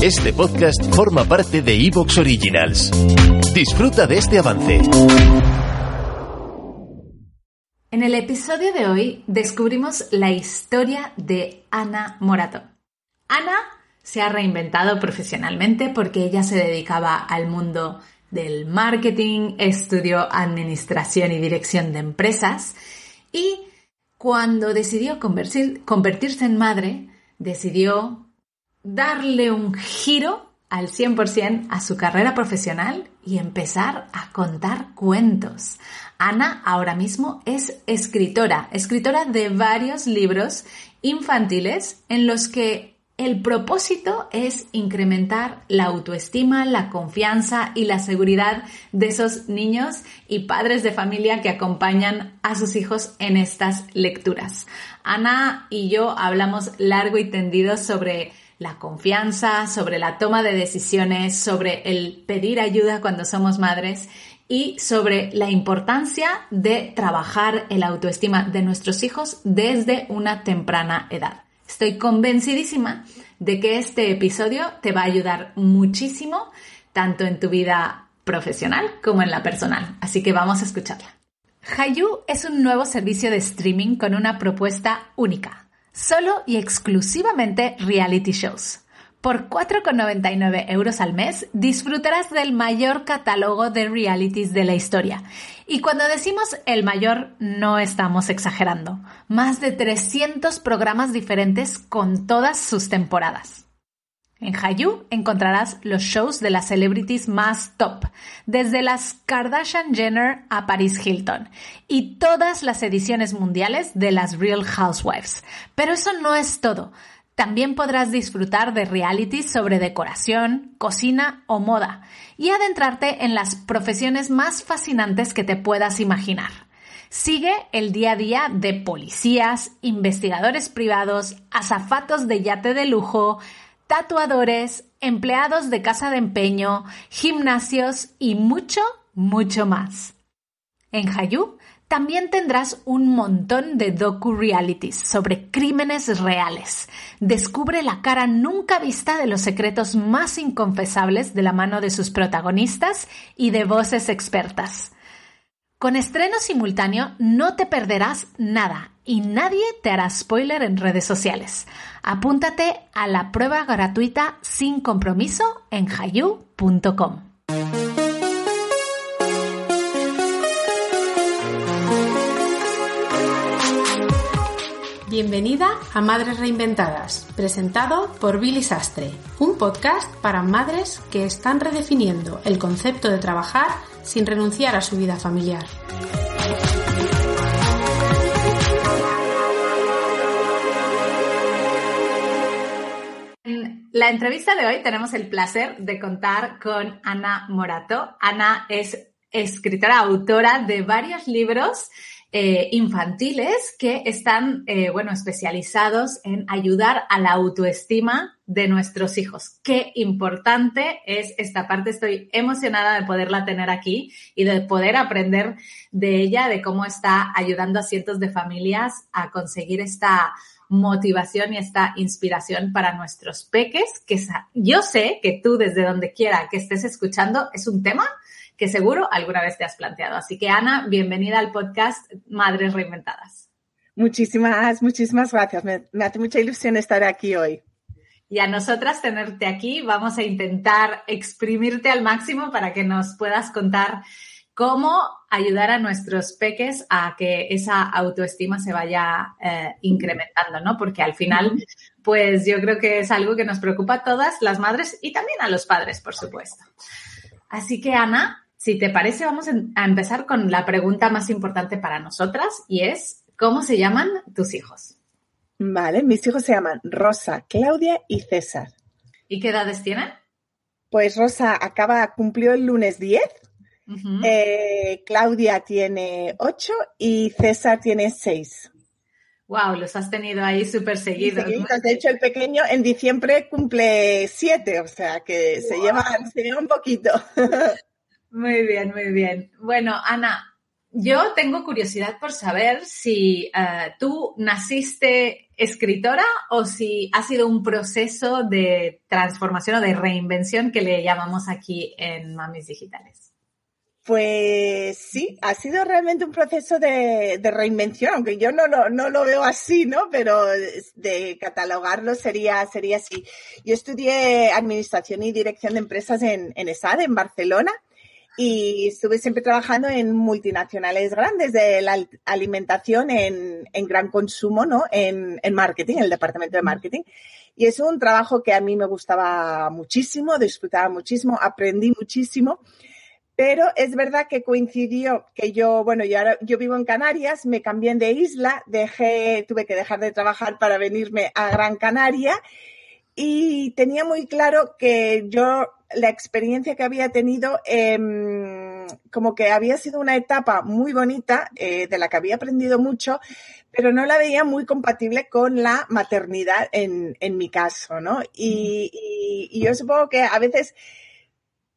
Este podcast forma parte de Evox Originals. Disfruta de este avance. En el episodio de hoy descubrimos la historia de Ana Morato. Ana se ha reinventado profesionalmente porque ella se dedicaba al mundo del marketing, estudió administración y dirección de empresas y cuando decidió convertirse en madre, decidió darle un giro al 100% a su carrera profesional y empezar a contar cuentos. Ana ahora mismo es escritora, escritora de varios libros infantiles en los que el propósito es incrementar la autoestima, la confianza y la seguridad de esos niños y padres de familia que acompañan a sus hijos en estas lecturas. Ana y yo hablamos largo y tendido sobre la confianza, sobre la toma de decisiones, sobre el pedir ayuda cuando somos madres y sobre la importancia de trabajar el autoestima de nuestros hijos desde una temprana edad. Estoy convencidísima de que este episodio te va a ayudar muchísimo, tanto en tu vida profesional como en la personal. Así que vamos a escucharla. Hayu es un nuevo servicio de streaming con una propuesta única solo y exclusivamente reality shows. Por 4,99 euros al mes disfrutarás del mayor catálogo de realities de la historia. Y cuando decimos el mayor, no estamos exagerando. Más de 300 programas diferentes con todas sus temporadas. En Hayu encontrarás los shows de las celebrities más top, desde las Kardashian Jenner a Paris Hilton, y todas las ediciones mundiales de las Real Housewives. Pero eso no es todo. También podrás disfrutar de realities sobre decoración, cocina o moda, y adentrarte en las profesiones más fascinantes que te puedas imaginar. Sigue el día a día de policías, investigadores privados, azafatos de yate de lujo, tatuadores, empleados de casa de empeño, gimnasios y mucho, mucho más. En Hayu también tendrás un montón de docu-realities sobre crímenes reales. Descubre la cara nunca vista de los secretos más inconfesables de la mano de sus protagonistas y de voces expertas. Con estreno simultáneo no te perderás nada y nadie te hará spoiler en redes sociales. Apúntate a la prueba gratuita sin compromiso en hayu.com. Bienvenida a Madres Reinventadas, presentado por Billy Sastre, un podcast para madres que están redefiniendo el concepto de trabajar sin renunciar a su vida familiar. La entrevista de hoy tenemos el placer de contar con Ana Morato. Ana es escritora, autora de varios libros eh, infantiles que están, eh, bueno, especializados en ayudar a la autoestima de nuestros hijos. Qué importante es esta parte. Estoy emocionada de poderla tener aquí y de poder aprender de ella, de cómo está ayudando a cientos de familias a conseguir esta motivación y esta inspiración para nuestros peques, que yo sé que tú desde donde quiera que estés escuchando es un tema que seguro alguna vez te has planteado. Así que Ana, bienvenida al podcast Madres Reinventadas. Muchísimas, muchísimas gracias. Me, hace mucha ilusión estar aquí hoy. Y a nosotras tenerte aquí, vamos a intentar exprimirte al máximo para que nos puedas contar cómo ayudar a nuestros peques a que esa autoestima se vaya eh, incrementando, ¿no? Porque al final, pues yo creo que es algo que nos preocupa a todas las madres y también a los padres, por supuesto. Así que, Ana, si te parece, vamos a empezar con la pregunta más importante para nosotras y es, ¿cómo se llaman tus hijos? Vale, mis hijos se llaman Rosa, Claudia y César. ¿Y qué edades tienen? Pues Rosa acaba, cumplió el lunes 10, eh, Claudia tiene 8 y César tiene 6. Wow, los has tenido ahí súper seguidos. De hecho, el pequeño en diciembre cumple 7, o sea que se, lleva, se lleva un poquito. Muy bien, muy bien. Bueno, Ana, yo tengo curiosidad por saber si eh, tú naciste escritora o si ha sido un proceso de transformación o de reinvención que le llamamos aquí en Mamis Digitales. Pues sí, ha sido realmente un proceso de, reinvención, aunque yo no, lo veo así, ¿no? Pero de catalogarlo sería, sería así. Yo estudié Administración y Dirección de Empresas en, en ESAD, en Barcelona, y estuve siempre trabajando en multinacionales grandes de la alimentación en, gran consumo, ¿no? En, marketing, en el departamento de marketing. Y es un trabajo que a mí me gustaba muchísimo, disfrutaba muchísimo, aprendí muchísimo. Pero es verdad que coincidió que yo, bueno, yo, ahora, yo vivo en Canarias, me cambié de isla, dejé, tuve que dejar de trabajar para venirme a Gran Canaria y tenía muy claro que yo la experiencia que había tenido, em, como que había sido una etapa muy bonita, eh, de la que había aprendido mucho, pero no la veía muy compatible con la maternidad en, en mi caso, ¿no? Y, y, yo supongo que a veces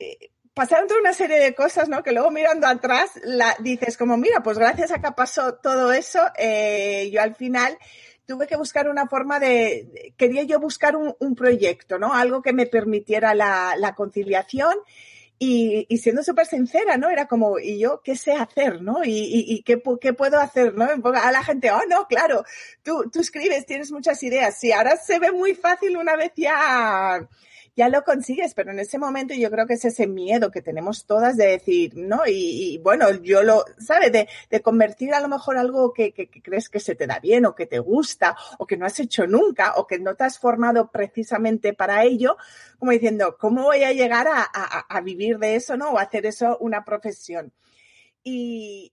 eh, pasaron toda una serie de cosas, ¿no? Que luego mirando atrás dices como, mira, pues gracias a que pasó todo eso, eh, yo al final tuve que buscar una forma de, quería yo buscar un, proyecto, ¿no? Algo que me permitiera la, conciliación. Y, siendo súper sincera, ¿no? Era como, ¿y yo qué sé hacer, no? ¿Y, qué, qué, puedo hacer, no? A la gente, oh, no, claro, tú, tú escribes, tienes muchas ideas. Sí, ahora se ve muy fácil una vez ya ya lo consigues, pero en ese momento yo creo que es ese miedo que tenemos todas de decir, ¿no? Y, bueno, yo lo, ¿sabes? De, convertir a lo mejor algo que, crees que se te da bien o que te gusta o que no has hecho nunca o que no te has formado precisamente para ello, como diciendo, ¿cómo voy a llegar a, a, vivir de eso, ¿no? O hacer eso una profesión. y,